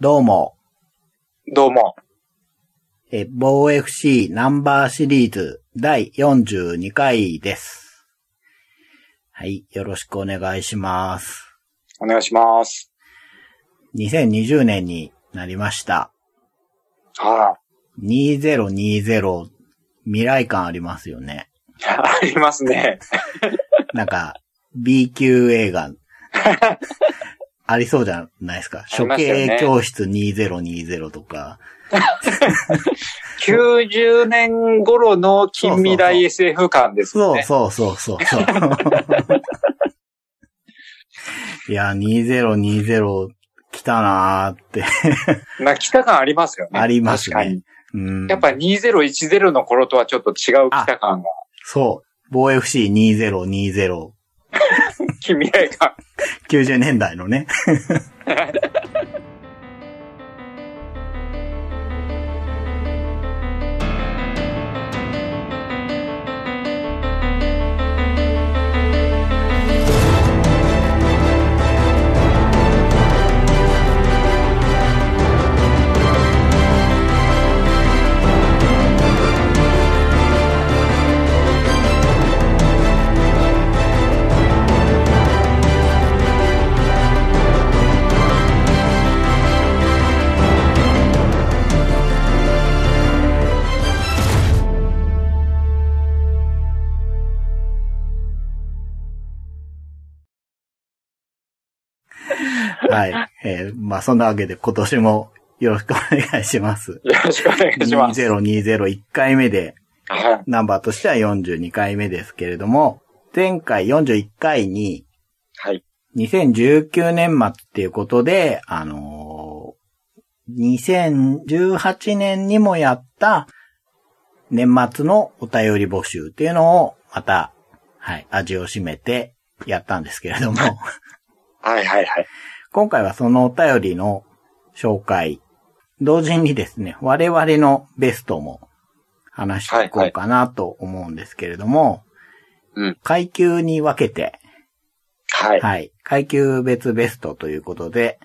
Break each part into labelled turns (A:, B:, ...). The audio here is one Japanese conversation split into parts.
A: どうも、
B: どうも。
A: え、防 FC ナンバーシリーズ第42回です。はい、よろしくお願いします。
B: お願いします。
A: 2020年になりました。
B: は
A: 2020未来感ありますよね。
B: い。ありますね。
A: なんか、B 級映画、ありそうじゃないですか。処刑教室2020とか。
B: 90年頃の近未来 SF 感です
A: そう
B: ね。
A: そうそうそうそう。いや、2020来たなーって。
B: な、来た感ありますよね。
A: ありますね。うん。
B: やっぱ2010の頃とはちょっと違う来た感が。
A: そう。防 FC2020。
B: 近未来感。
A: 90年代のね。はい。えーまあ、そんなわけで今年もよろしくお願いします。
B: よろしくお願いします。
A: 2021回目で、
B: はい。
A: ナンバーとしては42回目ですけれども、前回41回に
B: はい。
A: 2019年末っていうことで、あのー2018年にもやった年末のお便り募集っていうのをまた、はい、味を占めてやったんですけれども、
B: はいはいはい。
A: 今回はそのお便りの紹介、同時にですね、我々のベストも話していこうかなと思うんですけれども、
B: うん。
A: 階級に分けて、
B: はい。
A: はい、階級別ベストということで、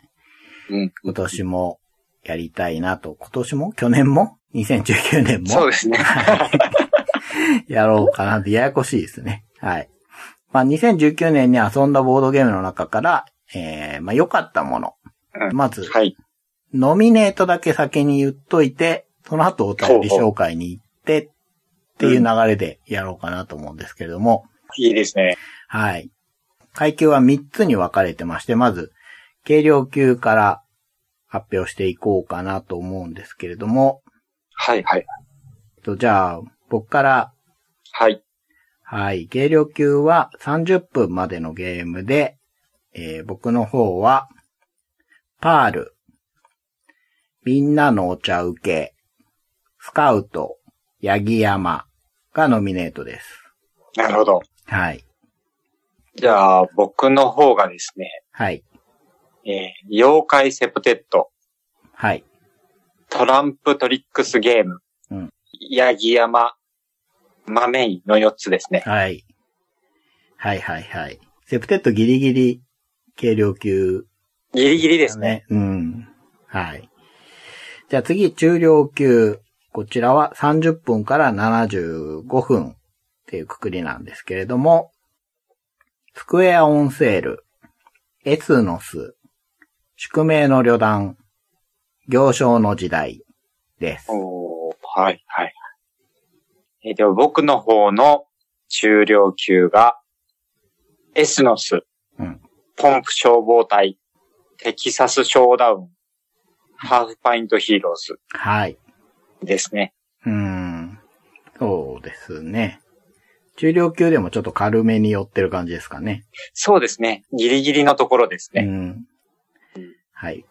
B: うん。
A: 今年もやりたいなと、今年も？去年も ?2019 年も？
B: そうですね。
A: やろうかなってややこしいですね。はい。まあ、2019年に遊んだボードゲームの中から、えー、まあ、良かったもの。
B: うん
A: まず、
B: はい。
A: ノミネートだけ先に言っといて、その後お便り紹介に行って、っていう流れでやろうかなと思うんですけれども、
B: いいですね。
A: はい。階級は3つに分かれてまして、まず、軽量級から発表していこうかなと思うんですけれども、
B: はいはい。
A: とじゃあ、僕から、
B: はい。
A: はい、軽量級は30分までのゲームで、えー僕の方は、パール、みんなのお茶受け、スカウト、ヤギ山がノミネートです。
B: なるほど。
A: はい。
B: じゃあ、僕の方がですね、
A: はい。
B: えー妖怪セプテッド、
A: はい。
B: トランプトリックスゲーム、
A: うん
B: ヤギ山、マメイの4つですね。
A: はい。はいはいはい。セプテッドギリギリ軽量級
B: ギリギリで
A: です
B: ね。
A: ね。うん。はい。じゃあ次、中量級。こちらは30分から75分っていうくくりなんですけれども、スクエアオンセール、エスノス、宿命の旅団、行商の時代です。
B: おーはい、はい。えーでは僕の方の中量級が、エスノス、
A: うん
B: ポンプ消防隊、テキサスショーダウン、ハーフパイントヒーローズ
A: はい。
B: ですね。
A: うーん。そうですね。中量級でもちょっと軽めに寄ってる感じですかね。
B: そうですね。ギリギリのところですね。
A: うん。はい。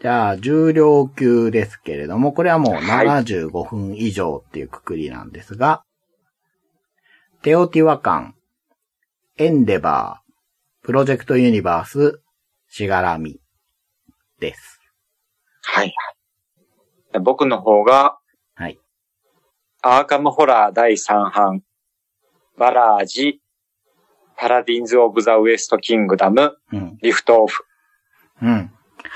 A: じゃあ、重量級ですけれども、これはもう
B: はい
A: 75分以上っていうくくりなんですが、テオティワカン、エンデバー、プロジェクトユニバース、しがらみです。
B: はい、はい。僕の方が、
A: はい。
B: アーカムホラー第3版、バラージ、パラディンズ・オブ・ザ・ウエスト・キングダム、
A: うん。
B: リフトオフ、
A: うん。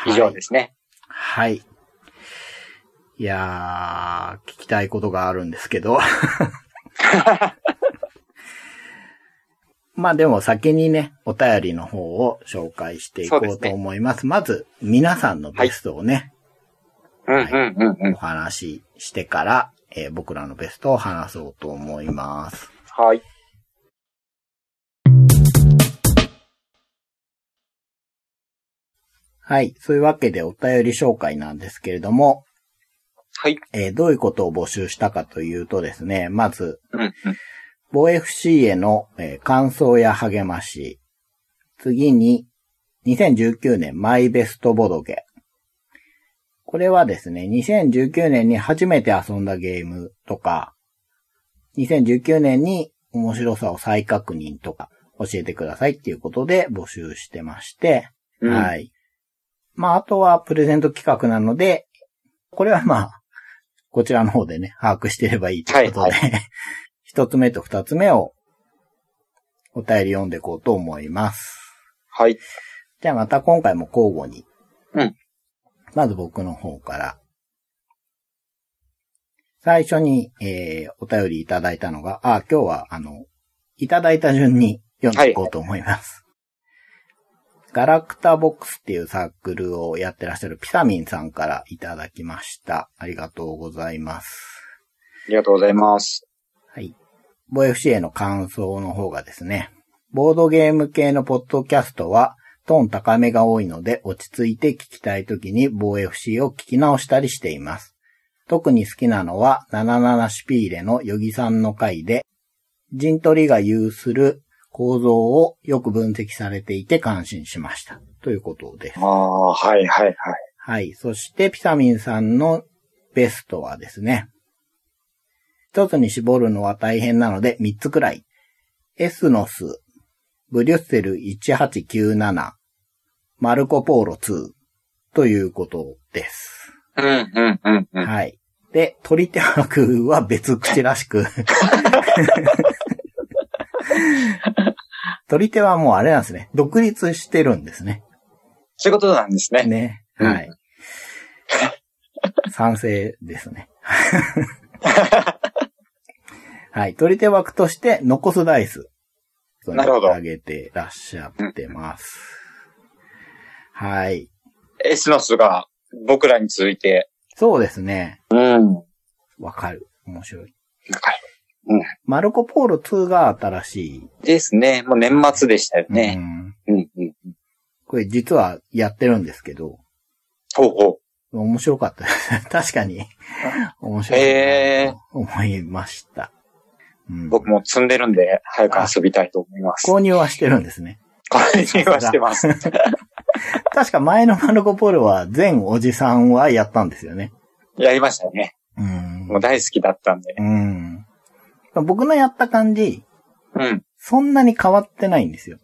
B: 以上ですね。
A: はい。いやー、聞きたいことがあるんですけど。まあでも先にね、お便りの方を紹介していこうと思います。まず、皆さんのベストをね、
B: うんうんうんうん
A: お。話ししてから、えー僕らのベストを話そうと思います。
B: はい。
A: はい。そういうわけでお便り紹介なんですけれども、
B: はい。
A: えーどういうことを募集したかというとですね、まず、
B: うんうん。
A: 防 FC への、えー感想や励まし。次に、2019年マイベストボドゲ。これはですね、2019年に初めて遊んだゲームとか、2019年に面白さを再確認とか教えてくださいっていうことで募集してまして、
B: うん
A: はい。まあ、あとはプレゼント企画なので、これはまあ、こちらの方でね、把握してればいいということで、
B: はい
A: 一つ目と二つ目をお便り読んでいこうと思います。
B: はい。
A: じゃあまた今回も交互に。
B: うん。
A: まず僕の方から。最初に、えー、お便りいただいたのが、あ、今日は、あの、いただいた順に読んでいこうと思います。ガラクタボックスっていうサークルをやってらっしゃるピサミンさんからいただきました。ありがとうございます。
B: ありがとうございます。
A: はい。ボ FC への感想の方がですね、ボードゲーム系のポッドキャストはトーン高めが多いので落ち着いて聞きたい時にボ FC を聞き直したりしています。特に好きなのは77シピーレのヨギさんの回で、陣取りが有する構造をよく分析されていて感心しました。ということです
B: あ。あ、はいはいはい。
A: はい。そして、ピサミンさんのベストはですね、一つに絞るのは大変なので三つくらい。エスノス、ブリュッセル1897、マルコポーロ2ということです。
B: うんうんうんうん。
A: はい。で、取り手枠は別口らしく。取り手はもうあれなんですね。独立してるんですね。
B: そういうことなんですね。
A: ね。
B: うん
A: はい。賛成ですね。はい。取り手枠として残すダイス。
B: なるほど
A: 上げてらっしゃってます。はい。
B: エスノスが僕らに続いて、
A: そうですね。
B: うん。
A: わかる。面白い。
B: なんか
A: マルコポーロ2が新しい。
B: ですね。もう年末でしたよ
A: う
B: ね。
A: ん。
B: うんうん。
A: これ実はやってるんですけど、
B: ほうほ
A: 面白かったです。確かに。面白いなと思いました。
B: 僕も積んでるんで、早く遊びたいと思います。
A: 購入はしてるんですね。
B: 購入はしてます。
A: 確か前のマルコポーロは全おじさんはやったんですよね。
B: やりましたね。
A: うん
B: もう大好きだったんで。
A: うん。僕のやった感じ、
B: うん。
A: そんなに変わってないんですよ。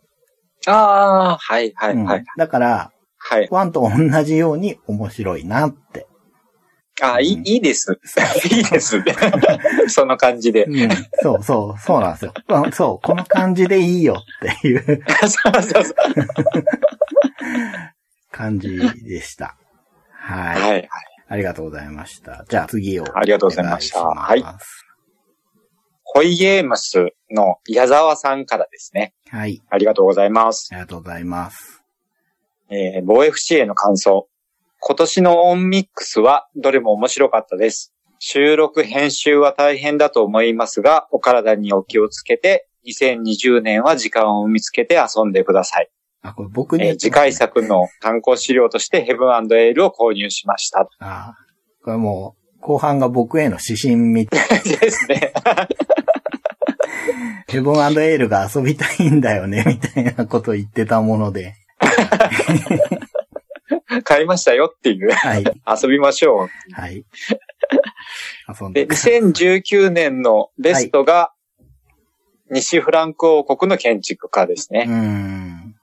B: ああ、はいはいはい。
A: うんだから、
B: はい。
A: ワンと同じように面白いなって。
B: ああ、いい、いいです。いいです。その感じで。
A: うん、そうそう、そうなんですよ。うんそう、この感じでいいよっていう
B: そうそうそう。
A: 感じでした。はい。
B: はいはい。
A: ありがとうございました。じゃあ次を。
B: ありがとうございました
A: お願い
B: ホイゲームスの矢沢さんからですね。
A: はい。
B: ありがとうございます。
A: ありがとうございます。
B: えー、防 FC への感想。今年のオンミックスはどれも面白かったです。収録編集は大変だと思いますが、お体にお気をつけて、2020年は時間を見つけて遊んでください。
A: あ、これ僕に
B: えー次回作の参考資料としてヘブンエールを購入しました。
A: あこれもう、後半が僕への指針みたい。
B: ですね。
A: ヘブンエールが遊びたいんだよね、みたいなことを言ってたもので。
B: 買いましたよっていう。
A: はい。
B: 遊びましょう。
A: はい。遊ん
B: で、
A: でください。
B: 2019年のベストが、西フランク王国の建築家ですね。
A: うーん。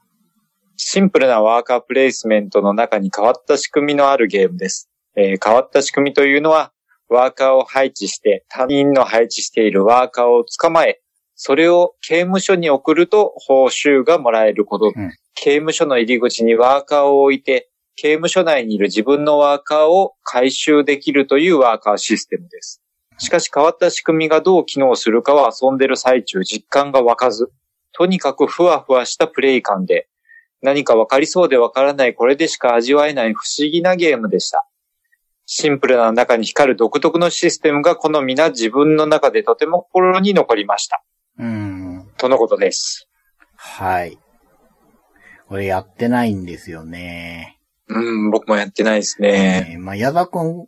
B: シンプルなワーカープレイスメントの中に変わった仕組みのあるゲームです。えー変わった仕組みというのは、ワーカーを配置して、他人の配置しているワーカーを捕まえ、それを刑務所に送ると報酬がもらえること。
A: うん
B: 刑務所の入り口にワーカーを置いて、刑務所内にいる自分のワーカーを回収できるというワーカーシステムです。しかし変わった仕組みがどう機能するかは遊んでる最中実感が湧かず、とにかくふわふわしたプレイ感で、何かわかりそうでわからないこれでしか味わえない不思議なゲームでした。シンプルな中に光る独特のシステムが好みな自分の中でとても心に残りました。
A: うん。
B: とのことです。
A: はい。これやってないんですよね。
B: うん、僕もやってないですね。
A: えーまあ、矢田くん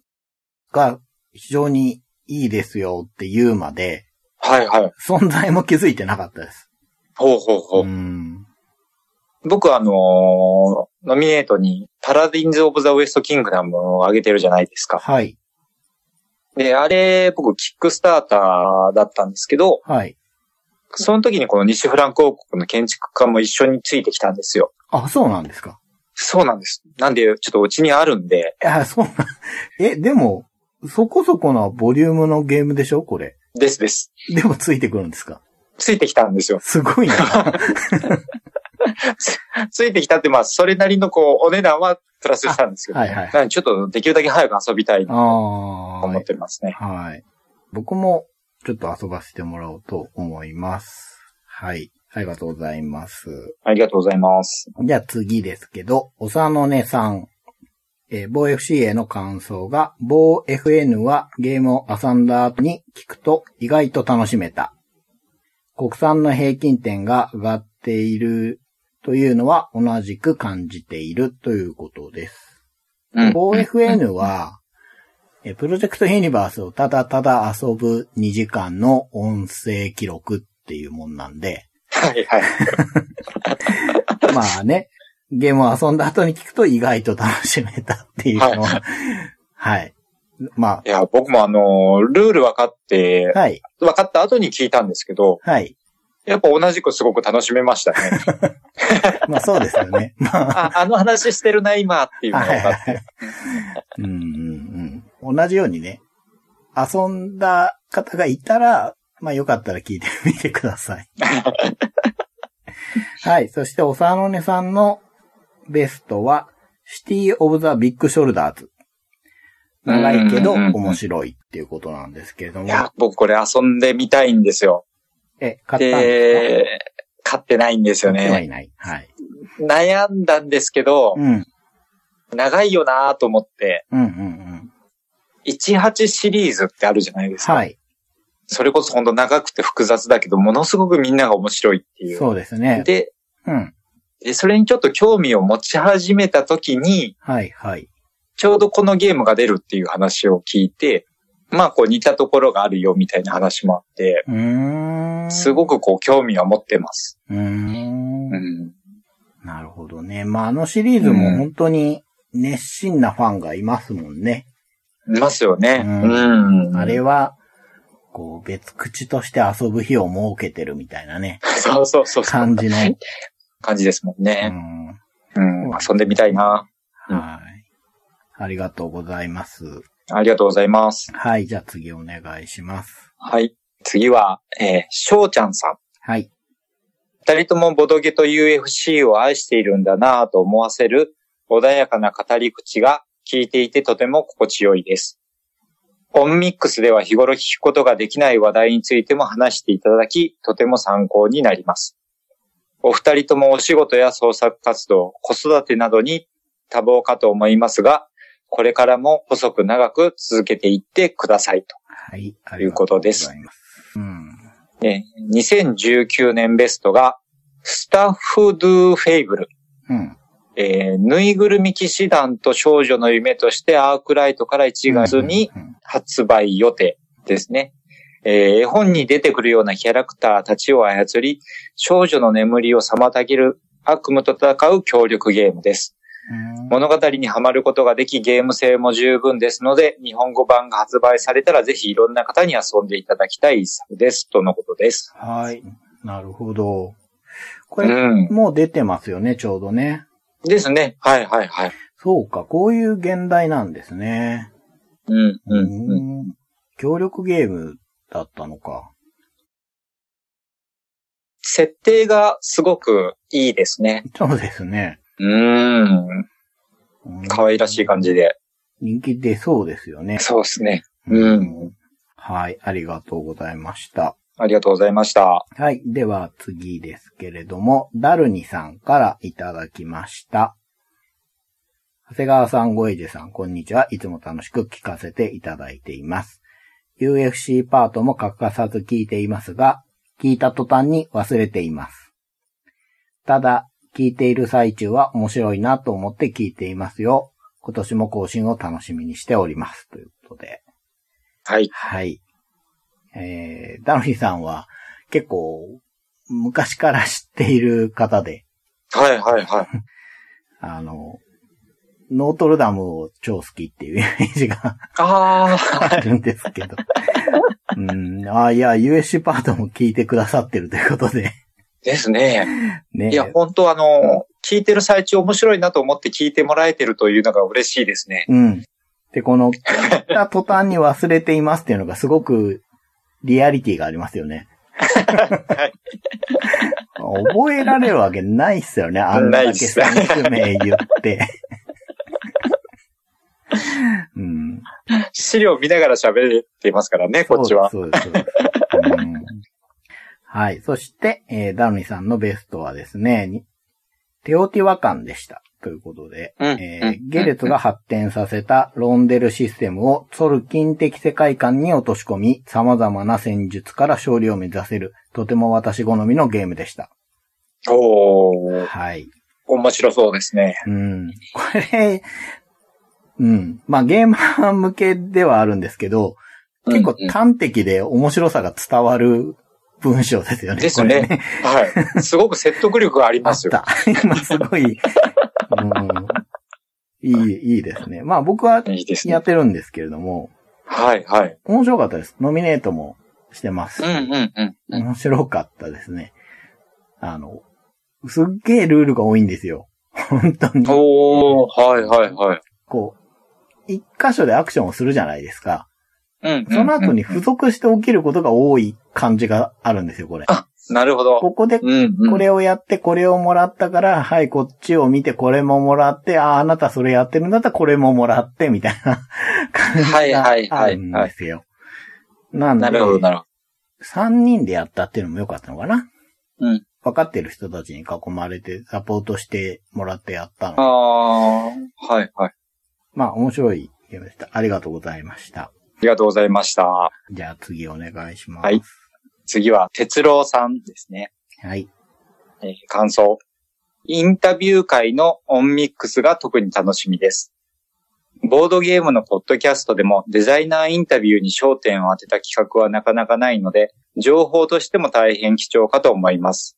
A: が非常にいいですよって言うまで、
B: はいはい。
A: 存在も気づいてなかったです。
B: ほうほうほう。
A: ん。
B: 僕はあのーノミネートにパラディンズ・オブ・ザ・ウエスト・キングダムを上げてるじゃないですか。
A: はい。
B: で、あれ、僕、キックスターターだったんですけど、
A: はい。
B: その時にこの西フランク王国の建築家も一緒についてきたんですよ。
A: あ、そうなんですか。
B: そうなんです。なんで、ちょっとうちにあるんで、
A: いや、そうなん、え、でも、そこそこなボリュームのゲームでしょ？これ。
B: ですです。
A: でもついてくるんですか？
B: ついてきたんですよ。
A: すごいな。
B: ついてきたって、まあ、それなりのこう、お値段はプラスしたんですけど、
A: はいはい
B: ちょっとできるだけ早く遊びたいなと
A: あ
B: 思ってますね。
A: あ。はい。僕もちょっと遊ばせてもらおうと思います。はい。ありがとうございます。
B: ありがとうございます。
A: じゃあ次ですけど、おさのねさん。えー、某 FC への感想が、某 FN はゲームを遊んだ後に聞くと意外と楽しめた。国産の平均点が上がっているというのは同じく感じているということです。
B: うん。
A: 某 FN は、えープロジェクトユニバースをただただ遊ぶ2時間の音声記録っていうもんなんで、
B: はいはい。
A: まあね、ゲームを遊んだ後に聞くと意外と楽しめたっていうのは、はい。ま
B: いや、僕もあの、ルール分かって
A: あ、、はい、
B: 分かった後に聞いたんですけど、
A: はい。
B: やっぱ同じくすごく楽しめましたね。
A: まあそうですよね。まあ、
B: あ、あの話してるな、今っていうのが分かって。
A: うんうんうん。同じようにね、遊んだ方がいたら、まあよかったら聞いてみてください。はい。そして、おさのねさんのベストは、シティ・オブ・ザ・ビッグ・ショルダーズ。長いけど面白いっていうことなんですけれども。
B: いや、僕これ遊んでみたいんですよ。
A: え、買ったんですか？
B: で、買ってないんですよね。
A: 買ってはいない。はい。
B: 悩んだんですけど、
A: うん。
B: 長いよなと思って、
A: うんうんうん。
B: 18シリーズってあるじゃないですか。
A: はい。
B: それこそ本当長くて複雑だけど、ものすごくみんなが面白いっていう。
A: そうですね。
B: で、
A: うん。
B: でそれにちょっと興味を持ち始めた時に、
A: はいはい。
B: ちょうどこのゲームが出るっていう話を聞いて、まあこう似たところがあるよみたいな話もあって、
A: うーん。
B: すごくこう興味を持ってます。
A: うーん
B: う。ん。
A: なるほどね。まあ、あのシリーズも本当に熱心なファンがいますもんね。
B: いますよね。
A: う
B: うんん。
A: あれは、こう、別口として遊ぶ日を設けてるみたいなね、
B: そうそうそう。
A: 感じの。
B: 感じですもん
A: う
B: ね。
A: ん。
B: うん。遊んでみたいな。うん
A: はい。ありがとうございます。
B: ありがとうございます。
A: はい、じゃあ次お願いします。
B: はい。次は、えー、しょうちゃんさん。
A: はい。
B: 二人ともボドゲと UFC を愛しているんだなぁと思わせる穏やかな語り口が聞いていてとても心地よいです。オンミックスでは日頃聞くことができない話題についても話していただき、とても参考になります。お二人ともお仕事や創作活動、子育てなどに多忙かと思いますが、これからも細く長く続けていってくださいと。
A: はい。
B: うことです
A: うん。
B: えー2019年ベストが、スタッフドゥフェイブル。
A: うん。
B: えーぬいぐるみ騎士団と少女の夢としてアークライトから1月に発売予定ですね。えー絵本に出てくるようなキャラクターたちを操り、少女の眠りを妨げる悪夢と戦う協力ゲームです。
A: うん
B: 物語にはまることができ、ゲーム性も十分ですので、日本語版が発売されたらぜひいろんな方に遊んでいただきたい一作です。とのことです。
A: はい。なるほど。こ
B: う
A: れ、
B: ん。
A: もう出てますよね、ちょうどね。
B: ですね。はいはいはい。
A: そうか、こういう現代なんですね。
B: うん、うん、うん。
A: うん協力ゲームだったのか。
B: 設定がすごくいいですね。
A: そうですね。
B: うーん可愛らしい感じで。
A: 人気出そうですよね。
B: そうですね。うん。
A: はい、ありがとうございました。
B: ありがとうございました。
A: はい。では次ですけれども、ダルニさんからいただきました。長谷川さん、ごえじさん、こんにちは。いつも楽しく聞かせていただいています。UFC パートも欠かさず聞いていますが、聞いた途端に忘れています。ただ、聞いている最中は面白いなと思って聞いていますよ。今年も更新を楽しみにしております。ということで。
B: はい。
A: はい。えー、ダノリさんは結構昔から知っている方で、
B: はいはいはい。
A: あの、ノートルダムを超好きっていう イメージが
B: あ
A: あるんですけど。うん、あいや、USC パートも聞いてくださってるということで。
B: ですね。
A: ね。
B: いや、本当あの、聞いてる最中面白いなと思って聞いてもらえてるというのが嬉しいですね。
A: うん。で、この、聞いた途端に忘れていますっていうのがすごくリアリティがありますよね。
B: はい。
A: 覚えられるわけないっすよね。あんだけ選手名言って。うん。
B: 資料見ながら喋っていますからね、こっちは。
A: そうです、はい。そして、えーダルニさんのベストはですね、にテオティワカンでした。ということで、
B: うん
A: えー
B: うん
A: ゲレツが発展させたロンデルシステムをソルキン的世界観に落とし込み、様々な戦術から勝利を目指せる、とても私好みのゲームでした。
B: おー、
A: はい。
B: 面白そうですね。
A: うん。これ、うん。まあゲーマー向けではあるんですけど、結構端的で面白さが伝わる文章ですよね。
B: です
A: これ
B: ね。はい。すごく説得力があり
A: あ
B: ますよ。
A: った。今すごい、うん、いい、いいですね。まあ僕は。やってるんですけれども、
B: はいはい。
A: 面白かったです。ノミネートもしてます。
B: うんうんうんうん。
A: 面白かったですね。あの、すっげえルールが多いんですよ。本当に。
B: おー、はいはいはい。
A: こう、一箇所でアクションをするじゃないですか。
B: うんうんうん。
A: その後に付属して起きることが多い感じがあるんですよ、これ。
B: なるほど。
A: ここで
B: うんうん。
A: これをやって、これをもらったから、はい、こっちを見て、これももらって、ああ、あなたそれやってるんだったら、これももらって、みたいな 感じ
B: はいはい
A: があ
B: はい
A: るんですよ。なんで、
B: なるほどなるほ
A: 3人でやったっていうのも良かったのかな？
B: ど。うん。
A: 分かってる人たちに囲まれて、サポートしてもらってやったの。
B: あー、はいはい。あ
A: まあ、面白いゲームでした。ありがとうございました。
B: りがとうございました。
A: じゃあ次お願いします。
B: はい。次は、哲郎さんですね。
A: はい。
B: えー感想。インタビュー会のオンミックスが特に楽しみです。ボードゲームのポッドキャストでもデザイナーインタビューに焦点を当てた企画はなかなかないので、情報としても大変貴重かと思います。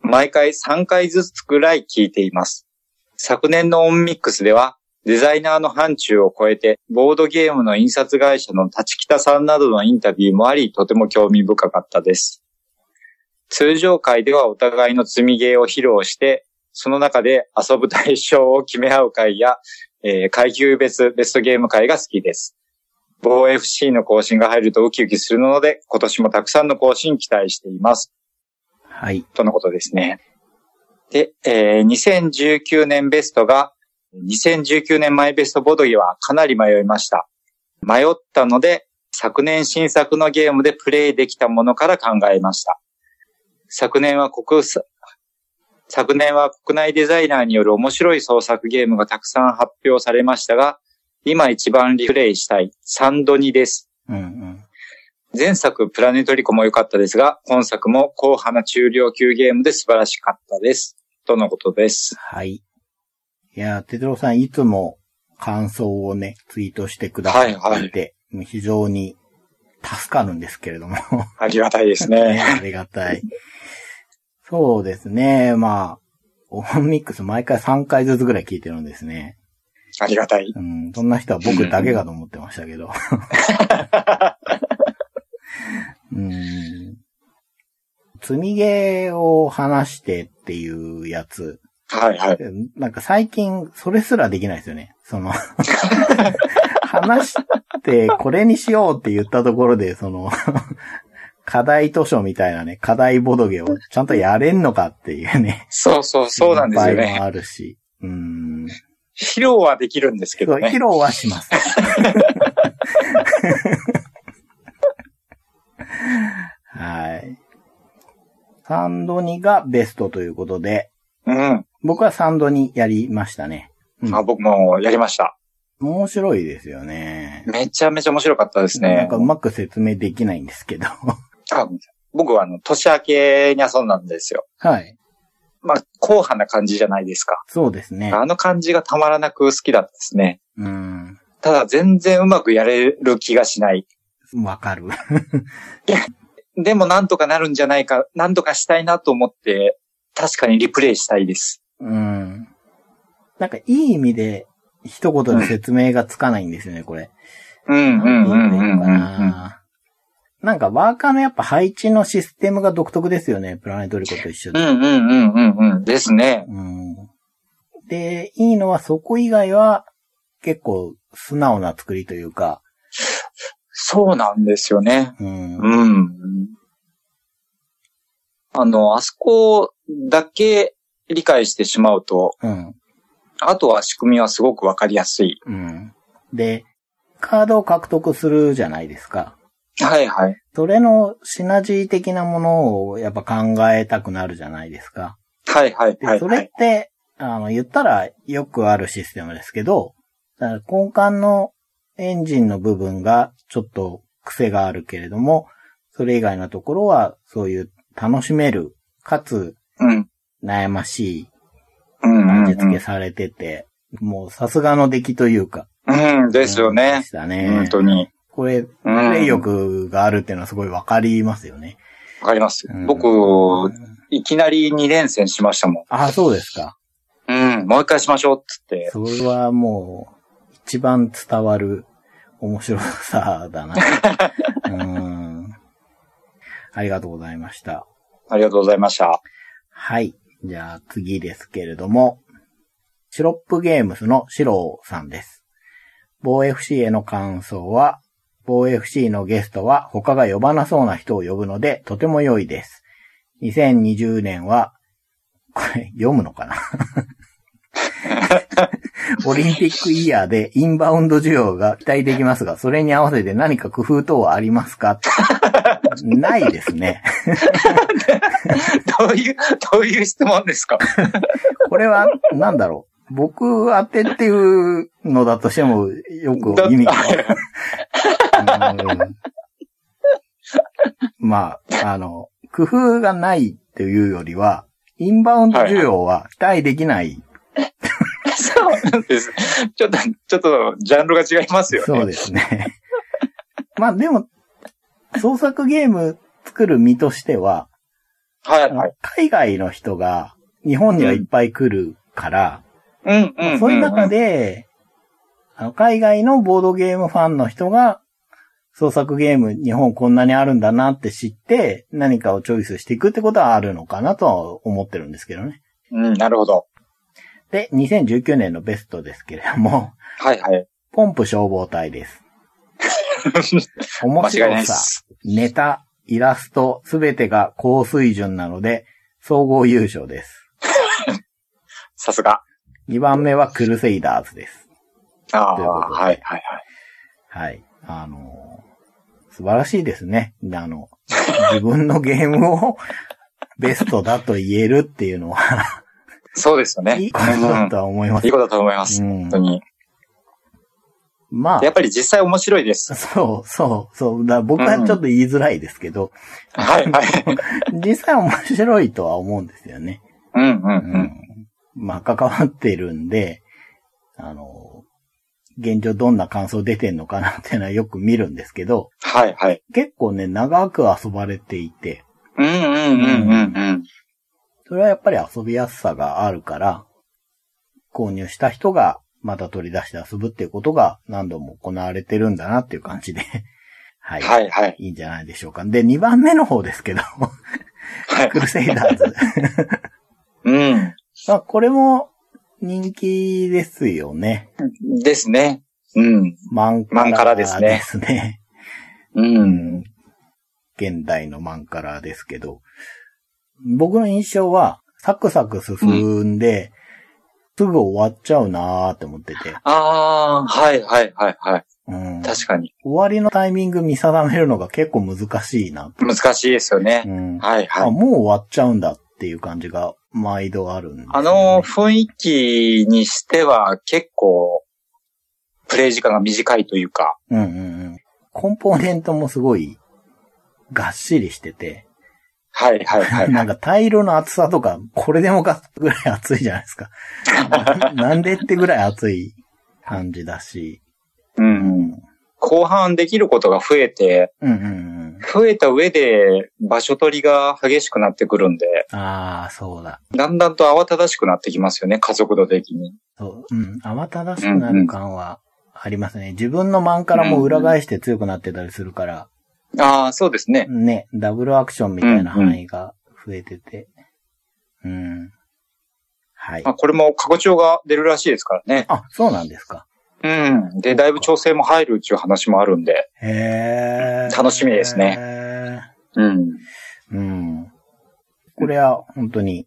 B: 毎回3回ずつくらい聞いています。昨年のオンミックスでは、デザイナーの範疇を超えて、ボードゲームの印刷会社の立北さんなどのインタビューもあり、とても興味深かったです。通常会ではお互いの積みゲーを披露して、その中で遊ぶ対象を決め合う会や、えー階級別ベストゲーム会が好きです。防 FC の更新が入るとウキウキするので、今年もたくさんの更新期待しています。
A: はい。
B: とのことですね。で、えー2019年ベストが、2019年前ベストボドゲはかなり迷いました。迷ったので、昨年新作のゲームでプレイできたものから考えました。昨年は国さ、昨年は国内デザイナーによる面白い創作ゲームがたくさん発表されましたが、今一番リプレイしたいサンドニです。
A: うんうん。
B: 前作プラネトリコも良かったですが、今作も硬派な中量級ゲームで素晴らしかったです。とのことです。
A: はい。いや、テトロさんいつも感想をね、ツイートしてくださっていて、非常に助かるんですけれども。
B: ありがたいです
A: ね
B: ね。
A: ありがたい。そうですね。まあ、オンミックス毎回3回ずつぐらい聞いてるんですね。
B: ありがたい。
A: うん、そんな人は僕だけかと思ってましたけど。うん。積みゲーを話してっていうやつ。
B: はいはい。
A: なんか最近それすらできないですよね。その、話してこれにしようって言ったところで、その、課題図書みたいなね、課題ボドゲをちゃんとやれんのかっていうね。
B: そうそう、そうなんですよ
A: 心配も
B: ね。
A: あるし。うん。
B: 披露はできるんですけどね。
A: 露はします。はい。3度2がベストということで、
B: うん。
A: 僕は3度2やりましたね。うん
B: あ僕もやりました。
A: 面白いですよね。
B: めちゃめちゃ面白かったですね
A: なんか。うまく説明できないんですけど。
B: あ僕はあの、年明けに遊んだんですよ。
A: はい。
B: まあ、硬派な感じじゃないですか。
A: そうですね。
B: あの感じがたまらなく好きだったですね。
A: うん。
B: ただ全然うまくやれる気がしない。
A: わかる。
B: でもなんとかなるんじゃないか、なんとかしたいなと思って、確かにリプレイしたいです。
A: うん。なんかいい意味で一言で説明がつかないんですよね、これ。
B: うんうんうんうんうんうん。
A: ななんかワーカーのやっぱ配置のシステムが独特ですよね、プラネトリコと一緒で。
B: うんうんうんうんうん。ですね。
A: うん。で、いいのはそこ以外は結構素直な作りというか、
B: そうなんですよね。
A: うん。
B: うん。あの、あそこだけ理解してしまうと、
A: うん。
B: あとは仕組みはすごくわかりやすい。
A: うん。で、カードを獲得するじゃないですか。
B: はいはい。
A: それのシナジー的なものをやっぱ考えたくなるじゃないですか。
B: はいはいはいはい。
A: れって、あの、言ったらよくあるシステムですけど、だから根幹のエンジンの部分がちょっと癖があるけれども、それ以外のところはそういう楽しめる、かつ
B: うん。
A: 悩ましい味付けされてて、もうさすがの出来というか。
B: うん。うん、ですよ
A: で
B: ね
A: し。たね。
B: 本当に。
A: これ、プ
B: うん。
A: レイ欲があるっていうのはすごいわかりますよね。
B: わかります
A: うん。
B: 僕、いきなり2連戦しましたもん。
A: あ、そうですか。
B: うん。もう一回しましょうっつって。
A: それはもう、一番伝わる面白さだな。うん。ありがとうございました。
B: ありがとうございました。
A: はい。じゃあ次ですけれども、シロップゲームスのシローさんです。防 FC への感想は、防 FC のゲストは他が呼ばなそうな人を呼ぶのでとても良いです。2020年は、これ読むのかな？オリンピックイヤーでインバウンド需要が期待できますが、それに合わせて何か工夫等はありますか？ないですね。
B: どういう、どういう質問ですか？
A: これは、なんだろう？僕当てっていうのだとしても、よく意味が。うんまあ、あの、工夫がないっていうよりは、インバウンド需要は期待できない。
B: そうなんです。ちょっと、ちょっと、ジャンルが違いますよね。
A: そうですね。まあでも、創作ゲーム作る身としては、
B: はいはい。
A: 海外の人が日本にはいっぱい来るから、
B: うんうんうん。
A: そういう中で、あの海外のボードゲームファンの人が、創作ゲーム日本こんなにあるんだなって知って、何かをチョイスしていくってことはあるのかなとは思ってるんですけどね。
B: うん、なるほど。
A: で、2019年のベストですけれども、
B: はいはい。
A: ポンプ消防隊です。面白さ。ネタ、イラスト、すべてが高水準なので、総合優勝です。
B: さすが。
A: 2番目はクルセイダーズです。
B: ああ、はいはいはい。
A: はい。あのー素晴らしいですね。あの、自分のゲームを ベストだと言えるっていうのは、
B: そうですよね。
A: いいことだとは思います
B: いい。ことだと思います。
A: うん
B: 本当に。
A: まあ
B: や、っぱり実際面白いです。
A: そう、そう、そう。だ僕はちょっと言いづらいですけど、
B: はいはい。
A: 実際面白いとは思うんですよね。
B: うんうん
A: う
B: うん。
A: ん。まあ、関わってるんで、あの、現状どんな感想出てんのかなっていうのはよく見るんですけど、
B: はいはい。
A: 結構ね、長く遊ばれていて、
B: うんうんうんうんうん。
A: それはやっぱり遊びやすさがあるから、購入した人がまた取り出して遊ぶっていうことが何度も行われてるんだなっていう感じで、はい。
B: はいはい。
A: いいんじゃないでしょうか。で、2番目の方ですけど、
B: はい
A: ク。ルセイダーズ。
B: うん。
A: まあ、これも人気ですよね。
B: ですね。うん。
A: マンカラ
B: マンカラですね
A: ですね。
B: う。
A: うんん。現代のマンカラですけど、僕の印象は、サクサク進んで、すぐ終わっちゃうなーって思ってて。
B: ああ、はいはいはいはい。
A: うん。
B: 確かに。
A: 終わりのタイミング見定めるのが結構難しいな。
B: 難しいですよね
A: う。ん。あ、
B: はいはい。
A: もう終わっちゃうんだっていう感じが毎度あるんでね、
B: あの雰囲気にしては結構、プレイ時間が短いというか。
A: うんうんうん。コンポーネントもすごい、がっしりしてて、
B: はいはいはい。
A: なんかタイルの厚さとか、これでもかぐらい厚いじゃないですか。なんでってぐらい厚い感じだし。
B: う。
A: うんん。
B: 後半できることが増えて、
A: うんうんうん。
B: 増えた上で場所取りが激しくなってくるんで、
A: ああ、そうだ。
B: だんだんと慌ただしくなってきますよね、加速度的に。
A: そう。うん。慌ただしくなる感はありますね。自分のマンからも裏返して強くなってたりするから、
B: ああ、そうですね。
A: ね、ダブルアクションみたいな範囲が増えてて。うん。はい
B: ま。あ、これも過去帳が出るらしいですからね。
A: あ、そうなんですか。
B: うん。で、だいぶ調整も入るっていう話もあるんで。
A: へー
B: 楽しみですね
A: へ
B: うん。
A: ーうん。これは本当に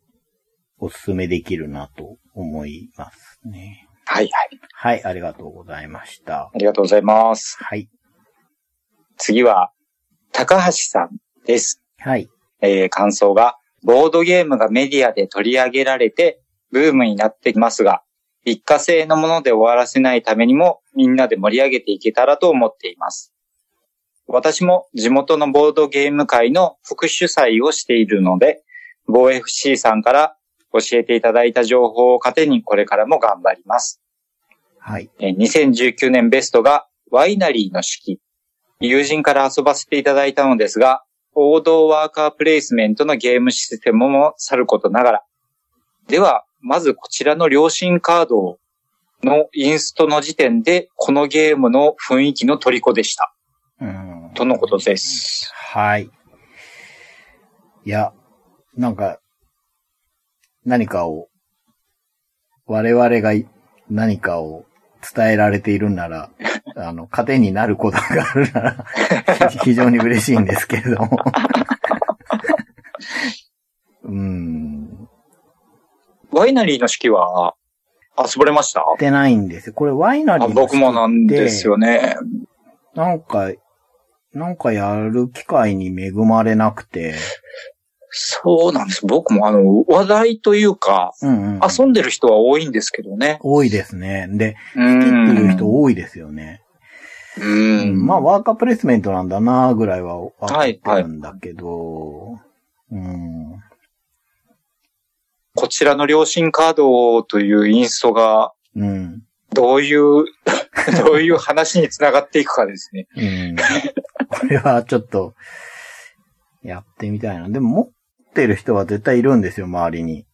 A: おすすめできるなと思いますね。
B: はいはい。
A: はい、ありがとうございました。
B: ありがとうございます。
A: はい。
B: 次は、高橋さんです。
A: はい。
B: えー、感想が、ボードゲームがメディアで取り上げられて、ブームになっていますが、一過性のもので終わらせないためにも、みんなで盛り上げていけたらと思っています。私も地元のボードゲーム会の副主催をしているので、防 FC さんから教えていただいた情報を糧にこれからも頑張ります。
A: はい。
B: えー2019年ベストがワイナリーの式。友人から遊ばせていただいたのですが、王道ワーカープレイスメントのゲームシステムもさることながら。では、まずこちらの良心カードのインストの時点で、このゲームの雰囲気の虜でした。
A: うん。
B: とのことです。
A: はい。いや、なんか、何かを、我々が何かを伝えられているなら、あの、糧になることがあるなら、ひ 非常に嬉しいんですけれども。うーん。
B: ワイナリーの式は遊ばれました？
A: やってないんですよ。これワイナリー
B: あ
A: の
B: 僕もなんですよね。
A: なんか、なんかやる機会に恵まれなくて。
B: そうなんです。僕もあの、話題というか、
A: うんうん。
B: 遊んでる人は多いんですけどね。
A: 多いですね。で、
B: う
A: 好きっていう
B: ん。
A: 人多いですよね。
B: うん。
A: まあ、ワーカープレイスメントなんだなぐらいは分かってるんだけど、うん。
B: こちらの良心カードというインストが、
A: うん。
B: どういう、どういう話につながっていくかですね。
A: うん。これはちょっと、やってみたいな。でも持ってる人は絶対いるんですよ、周りに。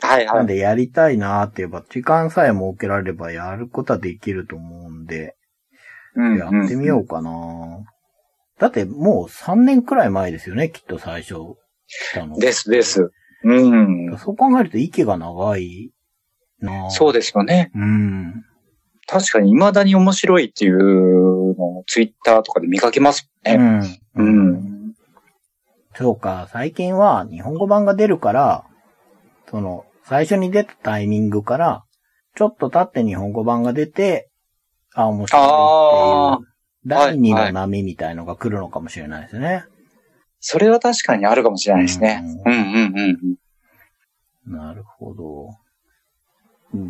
B: はいはい。
A: なんでやりたいなって言えば、時間さえ設けられればやることはできると思うんで、
B: うん
A: やってみようかな。だってもう3年くらい前ですよね、きっと最初したの。
B: ですです。うん。
A: そう考えると息が長いな
B: そうですよね。
A: うん。
B: 確かに未だに面白いっていうのをツイッターとかで見かけますもんね。
A: う。
B: うんん。
A: そうか、最近は日本語版が出るから、その、最初に出たタイミングから、ちょっと経って日本語版が出て、あ、面白
B: あ
A: いっていう、第二の波みたいのが来るのかもしれないですね。
B: それは確かにあるかもしれないですね。
A: う
B: うんうんうんうん。
A: なるほど。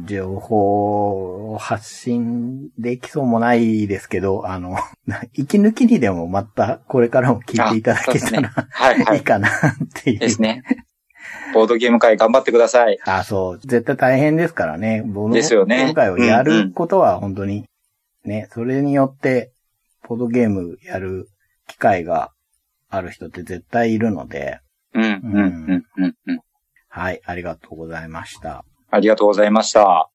A: 情報を発信できそうもないですけど、あの、息抜きにでもまたこれからも聞いていただけたら、
B: はいはいい。
A: いかなっていう。
B: ですね。ボードゲーム会頑張ってください。
A: あ、そう。絶対大変ですからね。ボード
B: ですよね
A: ゲーム会をやることは本当に、ね、それによって、ボードゲームやる機会がある人って絶対いるので、
B: うんうんうんうんうん。
A: はい、ありがとうございました。
B: ありがとうございました。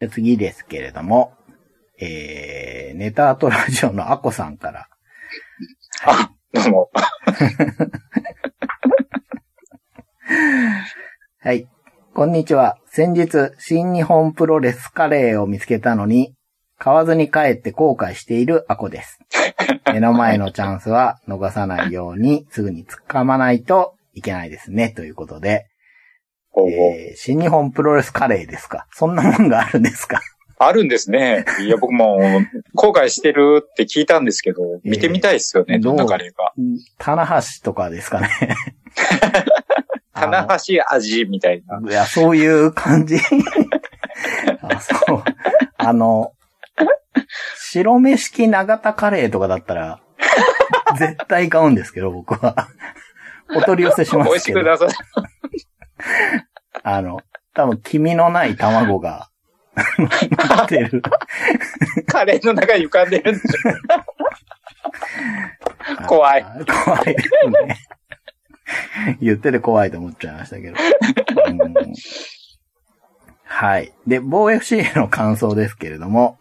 A: で次ですけれども、えー、ネタアートラジオのアコさんから、
B: あ、どうも。
A: はい。こんにちは。先日、新日本プロレスカレーを見つけたのに、買わずに帰って後悔しているアコです。目の前のチャンスは逃さないようにすぐに掴まないといけないですね、ということで、
B: ほうほう
A: えー新日本プロレスカレーですか？そんなもんがあるんですか？
B: あるんですね。いや、僕も後悔してるって聞いたんですけど、見てみたいですよね、
A: えー
B: どんなカレーか。
A: 棚橋とかですかね。
B: 棚橋味みたいな。
A: いや、そういう感じ。あ、そう。あの、白飯式長田カレーとかだったら、絶対買うんですけど、僕は。お取り寄せしま
B: 美味
A: すけど。
B: しくなさ
A: あの、多分、黄身のない卵が、乗ってる。
B: カレーの中に浮かんでるんでしょ。怖い
A: あ。怖いですね。言ってて怖いと思っちゃいましたけど。うんはい。で、防 FC の感想ですけれども、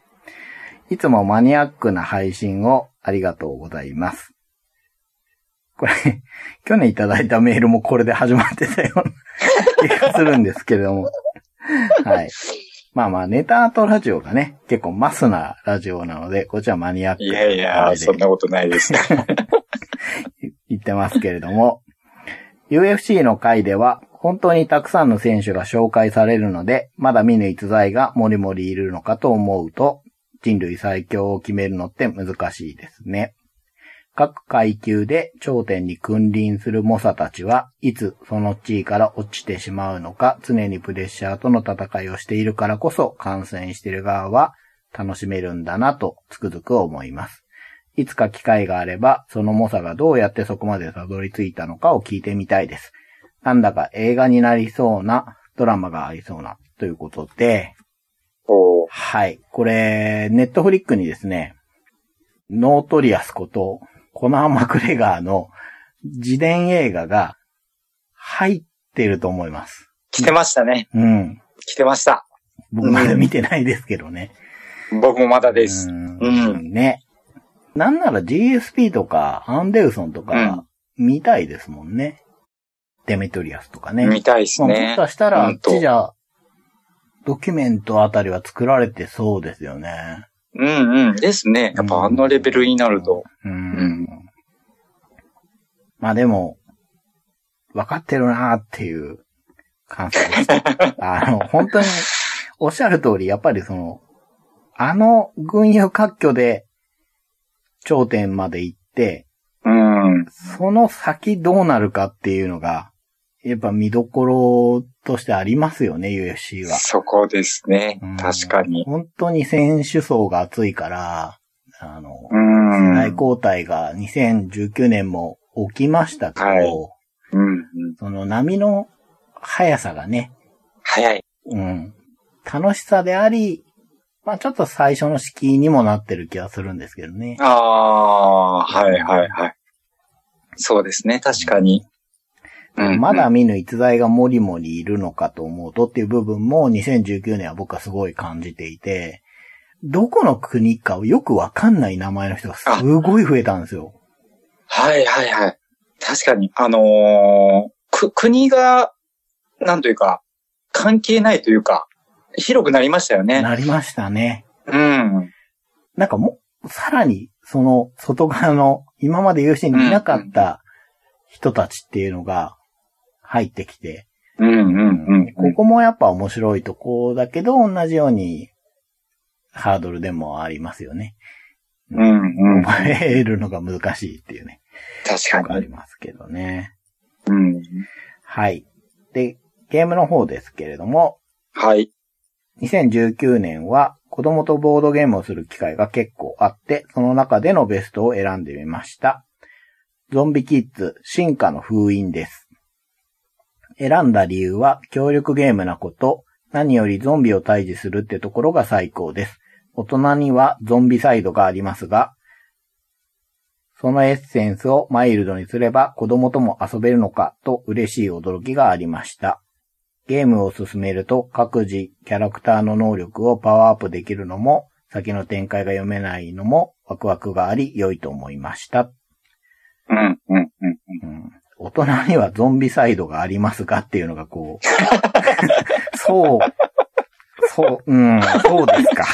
A: いつもマニアックな配信をありがとうございます。これ、去年いただいたメールもこれで始まってたような 気がするんですけれども。はい。まあまあ、ネタとラジオがね、結構マスなラジオなので、こっちはマニアック
B: い
A: な
B: やいや、そんなことないです。
A: 言ってますけれども、UFC の回では本当にたくさんの選手が紹介されるので、まだ見ぬ逸材がもりもりいるのかと思うと、人類最強を決めるのって難しいですね。各階級で頂点に君臨する猛者たちはいつその地位から落ちてしまうのか常にプレッシャーとの戦いをしているからこそ観戦している側は楽しめるんだなとつくづく思います。いつか機会があれば、その猛者がどうやってそこまでたどり着いたのかを聞いてみたいです。なんだか映画になりそうな、ドラマがありそうな、ということで、はい。これ、ネットフリックにですね、 Notorious こと、コナー・マクレガーの自伝映画が入ってると思います。
B: 来てましたね。
A: うん。
B: 来てました。
A: 僕まだ見てないですけどね。
B: 僕もまだです。
A: うん
B: うん
A: ね。なんなら GSP とか、アンデルソンとか、見たいですもんね。デメトリアスとかね。
B: 見たいです
A: まあ、も
B: ね
A: し。かしたら、あっちじゃ、ドキュメントあたりは作られてそうですよね。
B: うんうん。ですね。やっぱあのレベルになると。
A: うん。
B: うん
A: まあでも、分かってるなーっていう感想です。あの、本当に、おっしゃる通り、やっぱりその、あの群雄割拠で頂点まで行って、
B: うん。
A: その先どうなるかっていうのが、やっぱ見どころとしてありますよね、UFC は。
B: そこですね
A: うん。
B: 確かに。
A: 本当に選手層が厚いから、あの、
B: うん。
A: 世代交代が2019年も起きましたけど、
B: はいうんうん。
A: その波の速さがね、
B: 早い。
A: うん、楽しさであり、まあちょっと最初の敷居にもなってる気がするんですけどね。
B: ああ、はいはいはい。そうですね。確かに。うん
A: まだ見ぬ逸材がもりもりいるのかと思うとっていう部分も2019年は僕はすごい感じていて、どこの国かをよくわかんない名前の人がすごい増えたんですよ。
B: はいはいはい。確かに、あのーく、国が、なんというか、関係ないというか、広くなりましたよね。
A: なりましたね。
B: うん。
A: なんかもう、さらに、その外側の、今まで UFC にいなかった人たちっていうのが入ってきて、
B: うんうんうん。
A: ここもやっぱ面白いとこだけど、同じようにハードルでもありますよね。
B: うんうん。
A: 覚えるのが難しいっていうね。
B: 確かに。
A: ありますけどね。
B: うん。
A: はい。で、ゲームの方ですけれども、
B: はい。
A: 2019年は子供とボードゲームをする機会が結構あって、その中でのベストを選んでみました。ゾンビキッズ進化の封印です。選んだ理由は協力ゲームなこと、何よりゾンビを退治するってところが最高です。大人にはゾンビサイドがありますが、そのエッセンスをマイルドにすれば子供とも遊べるのかと嬉しい驚きがありました。ゲームを進めると各自キャラクターの能力をパワーアップできるのも、先の展開が読めないのもワクワクがあり良いと思いました。
B: うんうんうん。
A: うん、大人にはゾンビサイドがありますがっていうのがこう、そう、そう、うん、そうですか。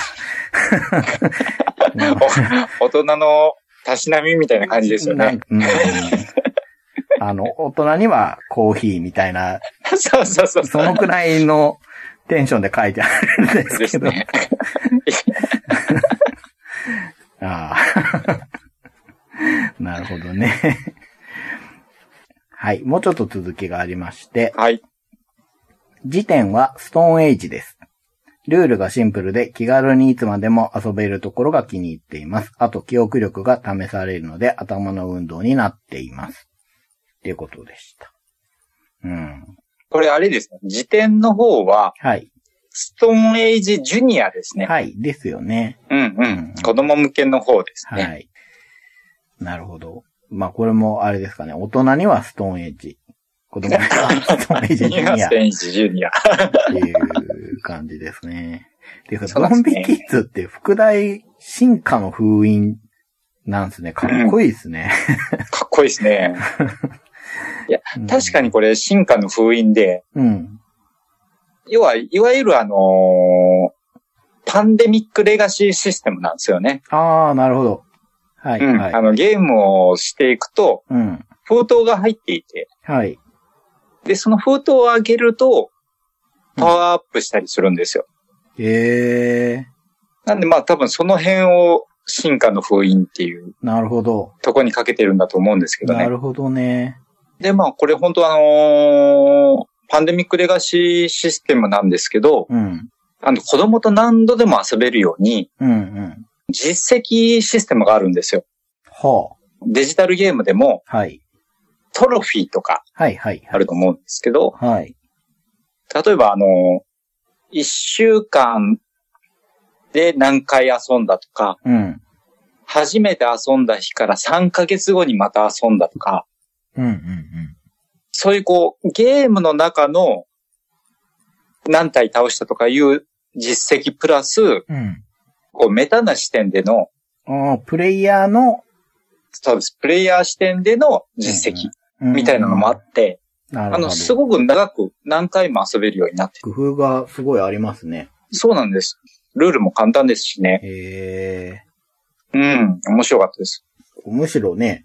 B: 大人のたしなみみたいな感じですよね。
A: うんあの、大人にはコーヒーみたいな、
B: そうそうそう。
A: そのくらいのテンションで書いてあるんですけど。
B: ね。
A: ああ。なるほどね。はい。もうちょっと続きがありまして、
B: はい。
A: 時点はストーンエイジです。ルールがシンプルで気軽にいつまでも遊べるところが気に入っています。あと記憶力が試されるので頭の運動になっています。っていうことでした。うん。
B: これあれですね。辞典の方は、
A: はい。
B: ストーンエイジジュニアですね。
A: はい。ですよね。
B: うんう
A: うん
B: ん。子供向けの方ですね。
A: はい。なるほど。まあ、これもあれですかね。大人にはストーンエッジ。子供にはストーンエッジジュニアっ
B: ストーンエイジジュニア。
A: ていう感じですね。
B: で
A: ゾンビキッズって副題進化の封印なんですね。かっこいいですね。
B: かっこいいですね。確かにこれ進化の封印で、
A: うん。
B: 要は、いわゆるあのーパンデミックレガシーシステムなんですよね。
A: ああ、なるほど。はい、
B: うん。
A: はい
B: あ。の、ゲームをしていくと、
A: うん。
B: 封筒が入っていて、
A: はい。
B: で、その封筒を開けると、パワーアップしたりするんですよ。
A: ええ
B: なんでまあ多分その辺を進化の封印っていう
A: ー、なるほど。
B: とこにかけてるんだと思うんですけどね。
A: なるほどね。
B: で、まあこれ本当あのーパンデミックレガシーシステムなんですけど、
A: うん。
B: あの子供と何度でも遊べるように
A: うん、うん。
B: 実績システムがあるんですよ。
A: は
B: デジタルゲームでも
A: あ。はい。
B: トロフィーとか
A: はい、はい。
B: あると思うんですけど、
A: はい。
B: 例えばあのー一週間で何回遊んだとか、
A: うん。
B: 初めて遊んだ日から3ヶ月後にまた遊んだとか、
A: うん、うん、
B: そういうこう、ゲームの中の何体倒したとかいう実績プラス、
A: うん。うん。
B: こう、メタな視点での、
A: ああ、プレイヤーの、
B: そうです、プレイヤー視点での実績みたいなのもあって。あの、すごく長く何回も遊べるようになってる。
A: 工夫がすごいありますね。
B: そうなんです。ルールも簡単ですしね。
A: へえ。
B: うん、面白かったです。
A: むしろね、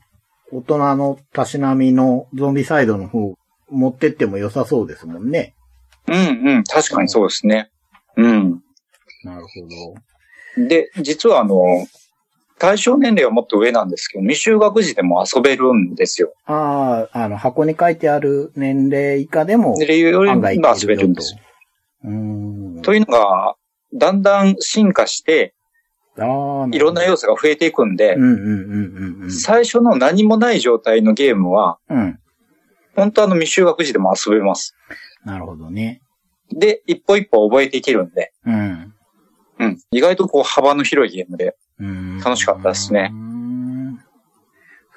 A: 大人のたしなみのゾンビサイドの方持ってっても良さそうですもんね。
B: うん、うん、確かにそうですね。うん。
A: なるほ
B: で、実はあの、対象年齢はもっと上なんですけど、未就学児でも遊べるんですよ。
A: ど。ああ、あの、箱に書いてある年齢以下でも
B: で、より
A: 案外いけ
B: 遊べるんですよ。
A: うーん。
B: というのが、だんだん進化して、いろんな要素が増えていくんで。最初の何もない状態のゲームは、
A: うん。
B: 本当あの未就学児でも遊べます。
A: なるほどね。
B: で、一歩一歩覚えていけるんで、
A: うん。
B: うん。意外とこう幅の広いゲームで、楽しかったですね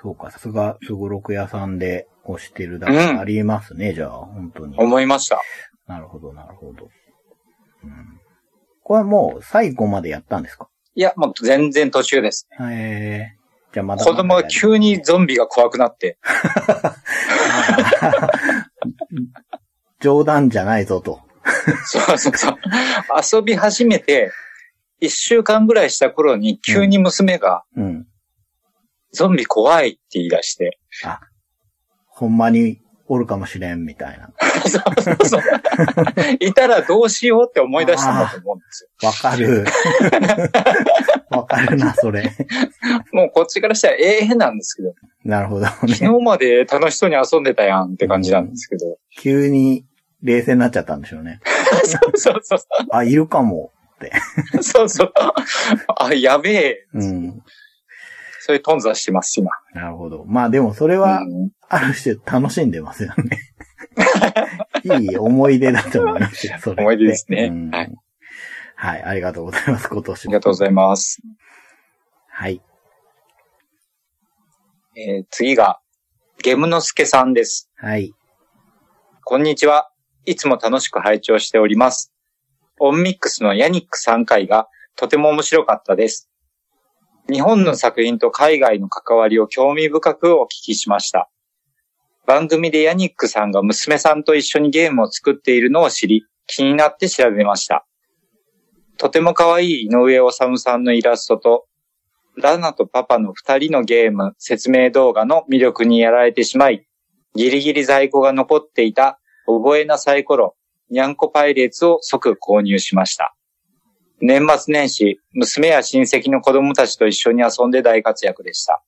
A: そうか、さすが、すごろく屋さんで押してるだけありますね、じゃあ、本当に。
B: 思いました。
A: なるほど、なるほど。うん、これもう最後までやったんですか？
B: いや、もう全然途中です。
A: ええじゃあまだ
B: 子供が急にゾンビが怖くなって、
A: 冗談じゃないぞと。
B: そうそうそう。遊び始めて、一週間ぐらいした頃に急に娘が、
A: うん。
B: ゾンビ怖いって言い出して、
A: あ、ほんまにおるかもしれん、みたいな。
B: そうそうそう。いたらどうしようって思い出したんだと思うんですよ。
A: わかる。わかるな、それ。
B: もうこっちからしたらええなんですけど、
A: なるほど
B: 昨
A: ね。
B: 日まで楽しそうに遊んでたやんって感じなんですけど。
A: 急に冷静になっちゃったんでしょうね。
B: そうそうそう
A: あ、いるかも。
B: そうそう。あ、やべえ。
A: うん。
B: そういう頓挫してます、今。
A: なるほど。まあでもそれは、
B: うん
A: ある種楽しんでますよね。いい思い出だと思いますよ、それ。
B: 思い出ですね
A: うん
B: はい。
A: はい、ありがとうございます、今年も。
B: ありがとうございます。
A: はい。
B: えー次が、ゲムノスケさんです。
A: はい。
B: こんにちは。いつも楽しく拝聴しております。オンミックスのヤニック3回がとても面白かったです。日本の作品と海外の関わりを興味深くお聞きしました。番組でヤニックさんが娘さんと一緒にゲームを作っているのを知り、気になって調べました。とても可愛い井上治さんのイラストと、ラナとパパの二人のゲーム説明動画の魅力にやられてしまい、ギリギリ在庫が残っていた覚えなサイコロ、ニャンコパイレーツを即購入しました。年末年始、娘や親戚の子供たちと一緒に遊んで大活躍でした。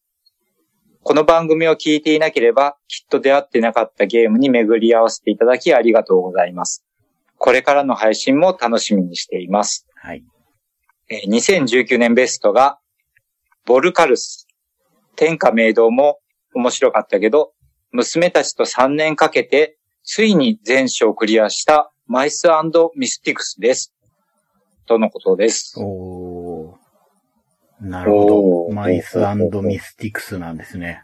B: この番組を聞いていなければ、きっと出会ってなかったゲームに巡り合わせていただきありがとうございます。これからの配信も楽しみにしています。
A: はい。
B: えー2019年ベストが、ボルカルス。天下明堂も面白かったけど、娘たちと3年かけて、ついに全章クリアしたマイスミスティクスです。とのことです。
A: おー。なるほど。マイスミスティクスなんですね。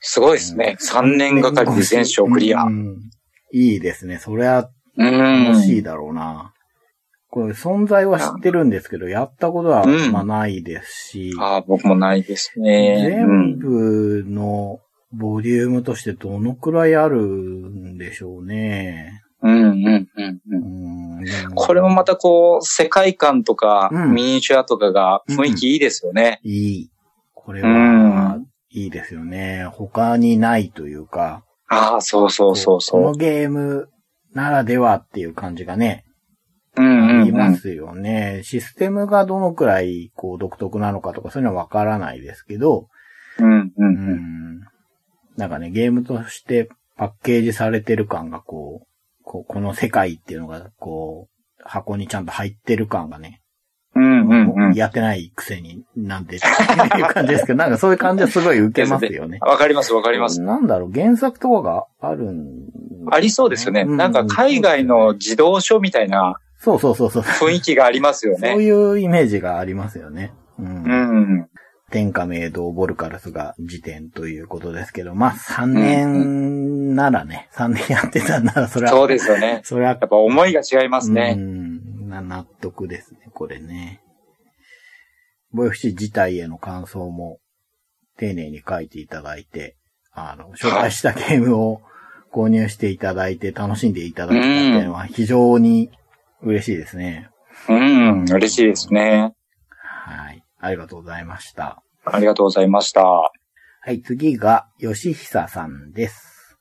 B: すごいですね。3年がかりで全章クリア。
A: う
B: うん
A: いいですね。それは
B: ーん。
A: 楽しいだろうな。これ存在は知ってるんですけど、やったことは
B: うん
A: まあないですし、
B: ああ、僕もないですね。
A: 全部のボリュームとしてどのくらいあるんでしょうね。
B: うん、うん、うん、うんこれもまたこう、世界観とか、
A: うん
B: ミニチュアとかが雰囲気いいですよね。
A: いい。これ
B: う
A: は
B: ん、
A: いいですよね。他にないというか、
B: ああ、そうそうそうそ
A: この
B: う。
A: ゲームならではっていう感じがね、
B: うん、うん、
A: あり
B: うん。
A: ますよね。システムがどのくらいこう独特なのかとかそういうのはわからないですけど、
B: うん、う、
A: うんん。なんかね、ゲームとしてパッケージされてる感がこう、こうこの世界っていうのがこう、箱にちゃんと入ってる感がね、
B: うん、うん、うん。
A: やってないくせになんてっていう感じですけど、なんかそういう感じはすごい受けますよね。
B: わかります、わかります。
A: なんだろう、原作とかがあるん
B: ありそうですよね。
A: うん
B: なんか海外の児童書みたいな
A: そうそうそうそう。
B: 雰囲気がありますよ
A: そう
B: ね。
A: いうイメージがありますよね。うん
B: うん。
A: 天下明堂ボルカルスが時点ということですけど、まあ3年ならね、3年やってたならそれは、
B: そうですよね。
A: それは
B: やっぱ思いが違います
A: う
B: ね。
A: ん、な納得ですね、これね。ボイフシ自体への感想も丁寧に書いていただいて、あの、紹介したゲームを購入していただいて楽しんでいただけたっていうのは非常に嬉しいですね。
B: うん、嬉しいですね。
A: はい。ありがとうございました。
B: ありがとうございました。
A: はい、次が、吉久さんです。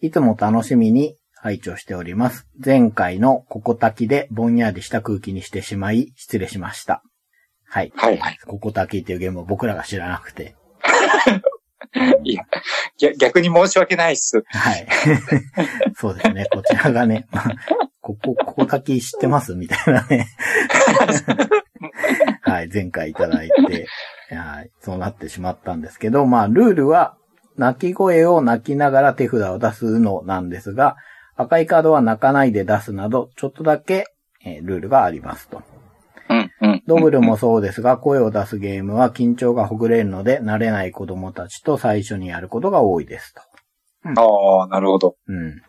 A: いつも楽しみに拝聴しております。前回のここ炊きでぼんやりした空気にしてしまい、失礼しました。はい。
B: はいはい。
A: ここ炊きっていうゲームを僕らが知らなくて。
B: いや、逆逆に申し訳ないっす。
A: はい。そうですね。こちらがね、まあこ こ、ここ炊き知ってますみたいなね。はい、前回いただいて、はい、そうなってしまったんですけど、まあ、ルールは、泣き声を泣きながら手札を出すのなんですが、赤いカードは泣かないで出すなど、ちょっとだけ、えールールがありますと。
B: うん、うん。
A: ドブルもそうですが、声を出すゲームは緊張がほぐれるので、慣れない子供たちと最初にやることが多いですと。
B: ああ、なるほど。
A: うん。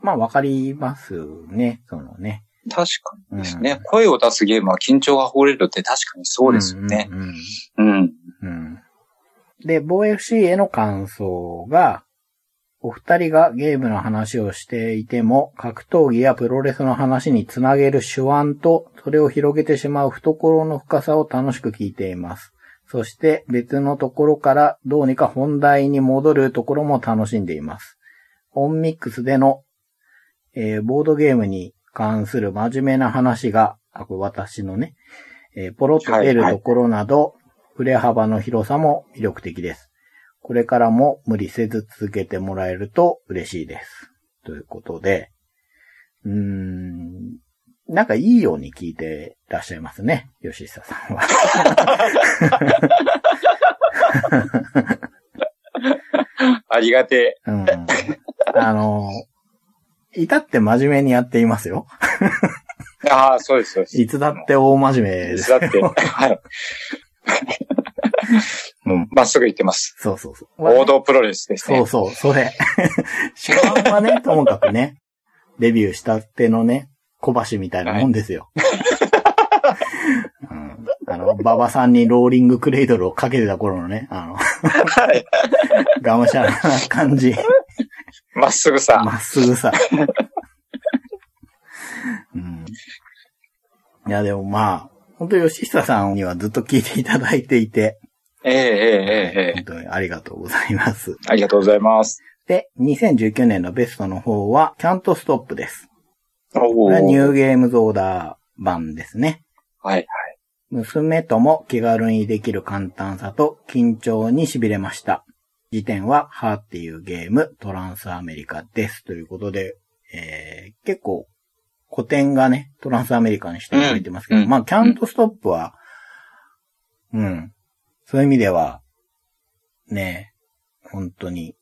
A: まあ、わかりますね、そのね。
B: 確かにですね。
A: うん
B: 声を出すゲームは緊張がほぐれるって確かにそうですよね。
A: うんうん
B: うん。
A: うん。で、防 FC への感想が、お二人がゲームの話をしていても、格闘技やプロレスの話につなげる手腕と、それを広げてしまう懐の深さを楽しく聞いています。そして別のところからどうにか本題に戻るところも楽しんでいます。オンミックスでの、えーボードゲームに関する真面目な話が、あ、これ私のね、えーポロッと出るところなど、触れ幅の広さも魅力的です。これからも無理せず続けてもらえると嬉しいです。ということで、うーん、なんかいいように聞いてらっしゃいますね、吉久さんは。
B: ありがて
A: うん、あの、至って真面目にやっていますよ。
B: え。ああ、そうです、そうです。
A: いつだって大真面目です。
B: だって、はい。うんまっすぐ行ってます。
A: そうそうそう。
B: 王道プロレスですね。
A: そうそう、それ。主観はね、ともかくね、デビューしたてのね、小橋みたいなもんですよ。うん、あの、馬場さんにローリングクレイドルをかけてた頃のね、あの、
B: はい。
A: がむしゃらな感じ、
B: まっすぐさ。
A: まっすぐさ。うん、いや、でもまあ、本当吉久さんにはずっと聞いていただいていて、
B: ええええええ
A: 本当にありがとうございます。
B: ありがとうございます。
A: で、2019年のベストの方は、キャントストップです。
B: お
A: これはニュー
B: ー
A: ゲームズオーダー版ですね。
B: はい。
A: 娘とも気軽にできる簡単さと緊張に痺れました。時点は、ハーっていうゲーム、トランスアメリカです。ということで、えー、結構、古典がね、トランスアメリカにして書いてますけど、
B: うん
A: まあ、キャントストップは、うん、そういう意味では、ね、本当に、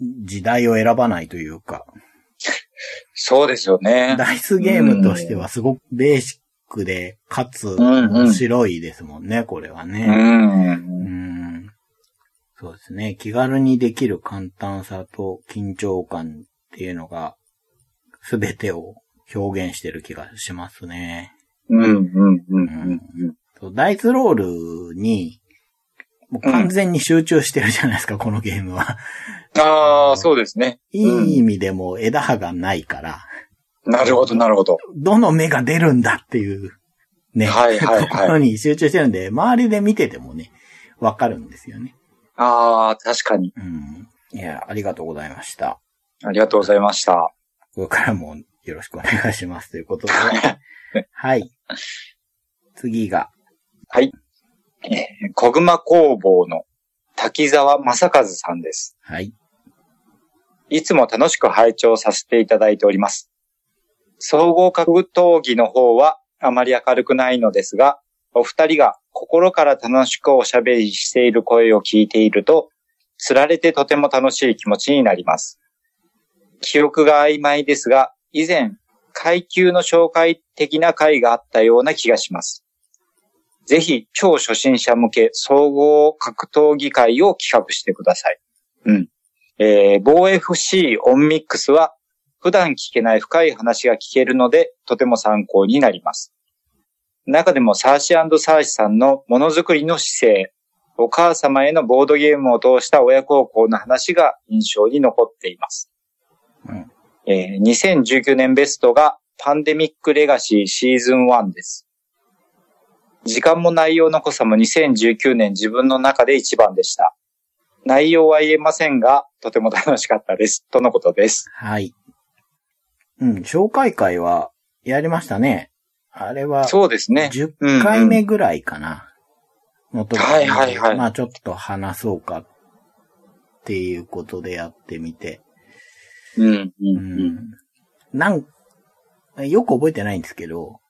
A: 時代を選ばないというか、
B: そうですよね。
A: ダイスゲームとしてはすごくベーシックで、かつ面白いですもんね、これは
B: う。
A: ね。うんん。そうですね。気軽にできる簡単さと緊張感っていうのが、すべてを表現してる気がしますね。
B: うん、うん、うん、うん。
A: ダイスロールに、もう完全に集中してるじゃないですか、このゲームは。
B: ああ、そうですね。
A: いい意味でも枝葉がないから、
B: なるほど、なるほど。
A: どの目が出るんだっていう、ね。
B: はいはいはい
A: ところに集中してるんで、周りで見ててもね、わかるんですよね。
B: ああ、確かに。
A: うん。いや、ありがとうございました。
B: ありがとうございました。
A: これからもよろしくお願いしますということで。はい。次が、
B: はい。えー、小熊工房の滝沢正和さんです。
A: はい。
B: いつも楽しく拝聴させていただいております。総合格闘技の方はあまり明るくないのですが、お二人が心から楽しくおしゃべりしている声を聞いていると、つられてとても楽しい気持ちになります。記憶が曖昧ですが、以前、階級の紹介的な回があったような気がします。ぜひ、超初心者向け総合格闘技会を企画してください。うん。えー、防 FC オンミックスは普段聞けない深い話が聞けるのでとても参考になります。中でもサーシーサーシさんのものづくりの姿勢、お母様へのボードゲームを通した親孝行の話が印象に残っています。
A: うん
B: えー2019年ベストがパンデミックレガシーシーズン1です。時間も内容の濃さも2019年自分の中で一番でした。内容は言えませんが、とても楽しかったです。とのことです。
A: はい。うん、紹介会はやりましたね。あれは、
B: そうですね。
A: 10回目ぐらいかな。のとこ
B: はいはいはい
A: まあちょっと話そうかっていうことでやってみて。
B: うん、うん、
A: う
B: うん。
A: ん。なん、よく覚えてないんですけど、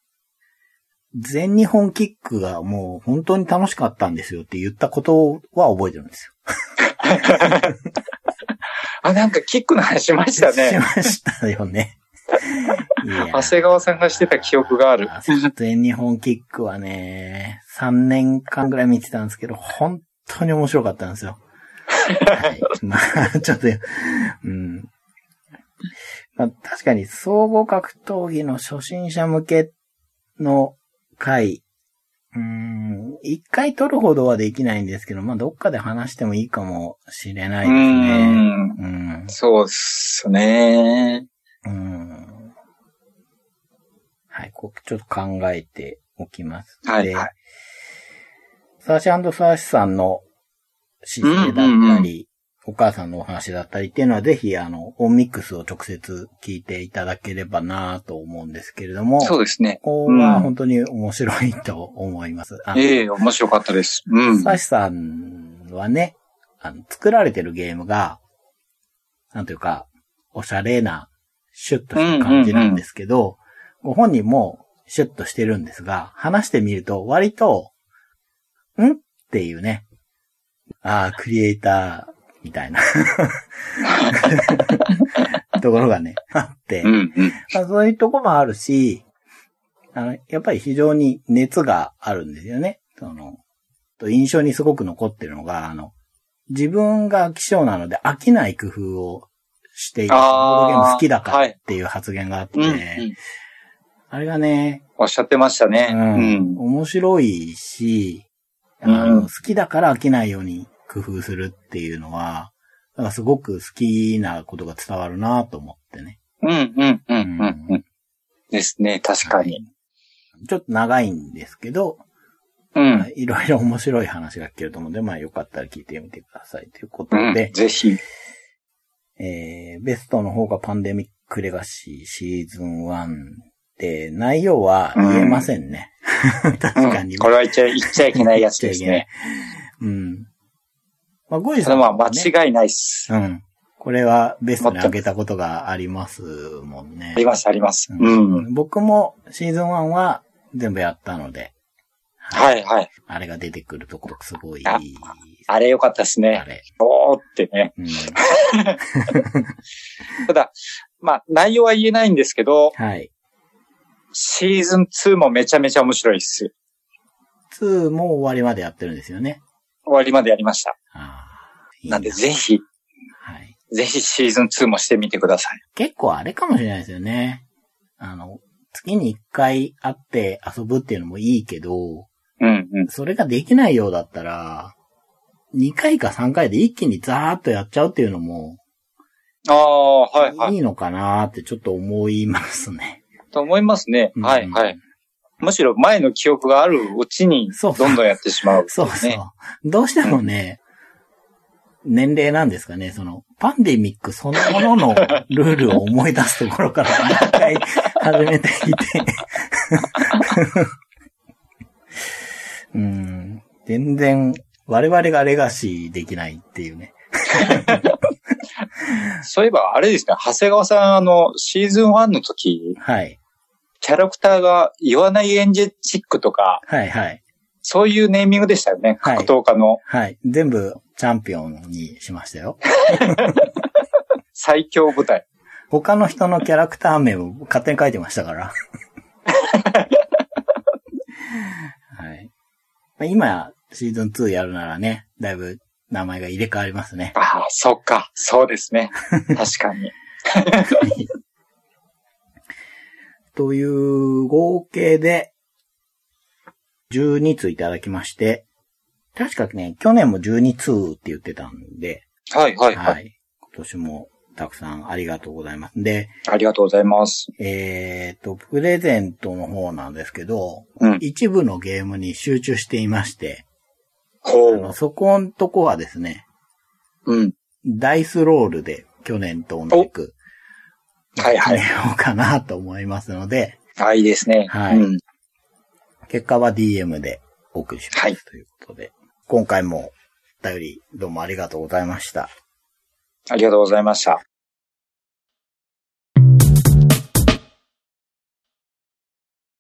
A: 全日本キックがもう本当に楽しかったんですよって言ったことは覚えてるんです
B: あ、なんかキックの話しました
A: よ。し
B: ね。
A: ましたよね。
B: 長谷川さんがしてた記憶がある。
A: 全日本キックはね、3年間ぐらい見てたんですけど、本当に面白かったんですよ。はい、まあ、ちょっと、うん。まあ、確かに総合格闘技の初心者向けの回、うん、一回取るほどはできないんですけど、まあ、どっかで話してもいいかもしれないうですね。
B: ん。
A: うん。
B: そうっすね。
A: うん。はい、こうちょっと考えておきます。で
B: はいはい
A: サーシーサーシさんの姿勢だったり、お母さんのお話だったりっていうのはぜひあの、オンミックスを直接聞いていただければなと思うんですけれども、
B: そうですね。
A: ここは本当に面白いと思います。
B: ええ面白かったです。うん。
A: サシさんはね、あの、作られてるゲームが、なんというか、おしゃれな、シュッとした感じなんですけど、ご本人もシュッとしてるんですが、話してみると割と、ん？っていうね、ああ、クリエイター、みたいな ところがね、あって、
B: うん、うん。
A: まあ、そういうとこもあるし、あの、やっぱり非常に熱があるんですよね。その、と印象にすごく残ってるのが、あの、自分が飽き性なので飽きない工夫をしている。ボードゲーム好きだからっていう発言があって、
B: うん、うん。
A: あれがね、
B: おっしゃってましたね。
A: う
B: うん
A: ん、。面白いし、あ
B: うん
A: の好きだから飽きないように工夫するっていうのは、なんかすごく好きなことが伝わるなと思ってね。
B: うん、うん、うん、うん。うんですね。確かに。
A: ちょっと長いんですけど、
B: うん。
A: いろいろ面白い話が聞けると思うので、まあよかったら聞いてみてくださいということ
B: うん
A: で、
B: ぜひ。
A: えー、ベストの方がパンデミックレガシーシーズン1で、内容は言えませんね。確かに、
B: うんこれは言っちゃ、言っちゃいけないやつですね。
A: うん。まあ、ゴイさんは、ね、
B: 間違いないっす。
A: うん。これはベストに上げたことがありますもんね
B: あ。ります、あります。
A: う
B: うん。
A: ん僕もシーズン1は全部やったので、
B: はい、はい。
A: あれが出てくるところすごい、
B: ああれ良かったです
A: あ
B: ね。
A: れ。
B: おーってね。
A: うん。
B: ただ、まあ、内容は言えないんですけど、
A: はい。
B: シーズン2もめちゃめちゃ面白いっす。
A: 2も終わりまでやってるんですよね。
B: 終わりまでやりました。
A: いい
B: なんで、ぜひ、
A: はい。
B: ぜひシーズン2もしてみてください。
A: 結構あれかもしれないですよね。あの、月に1回会って遊ぶっていうのもいいけど、
B: うん、うん。
A: それができないようだったら、2回か3回で一気にザーッとやっちゃうっていうのも、
B: ああ、はい、はい。
A: いいのかなーってちょっと思いますね。
B: と思いますね。
A: うん
B: はい、はい。むしろ前の記憶があるうちに、
A: そう
B: どんどんやってしまう、
A: そうそう
B: ね。。
A: どうしてもね、年齢なんですかね、その、パンデミックそのもののルールを思い出すところからもう一回始めていて。うん、全然、我々がレガシーできないっていうね。
B: そういえば、あれですね、長谷川さん、あの、シーズン1の時、
A: はい。
B: キャラクターが言わないエンジェチックとか、
A: はいはい。
B: そういうネーミングでしたよね。
A: はい
B: 格闘家の
A: はい。全部チャンピオンにしましたよ。
B: 最強部隊。
A: 他の人のキャラクター名を勝手に書いてましたから。はい。まあ今、シーズン2やるならね、だいぶ名前が入れ替わりますね。
B: ああ、そっか。そうですね。確かに。
A: という合計で12通いただきまして、確かね、去年も12通って言ってたんで、
B: はい、はい、はい。
A: はい。今年もたくさんありがとうございます。で、
B: ありがとうございます。
A: えっ、と、プレゼントの方なんですけど、
B: うん。
A: 一部のゲームに集中していまして、
B: ほ
A: あの、そこんとこはですね、
B: う。うん。
A: ダイスロールで去年と同じく、
B: はい、はい
A: 決。めようかなと思いますので、
B: あ、いいですね。
A: はい
B: うん。
A: 結果は DM でお送りします。
B: はい
A: ということで、今回もお便りどうもありがとうございました。
B: ありがとうございました。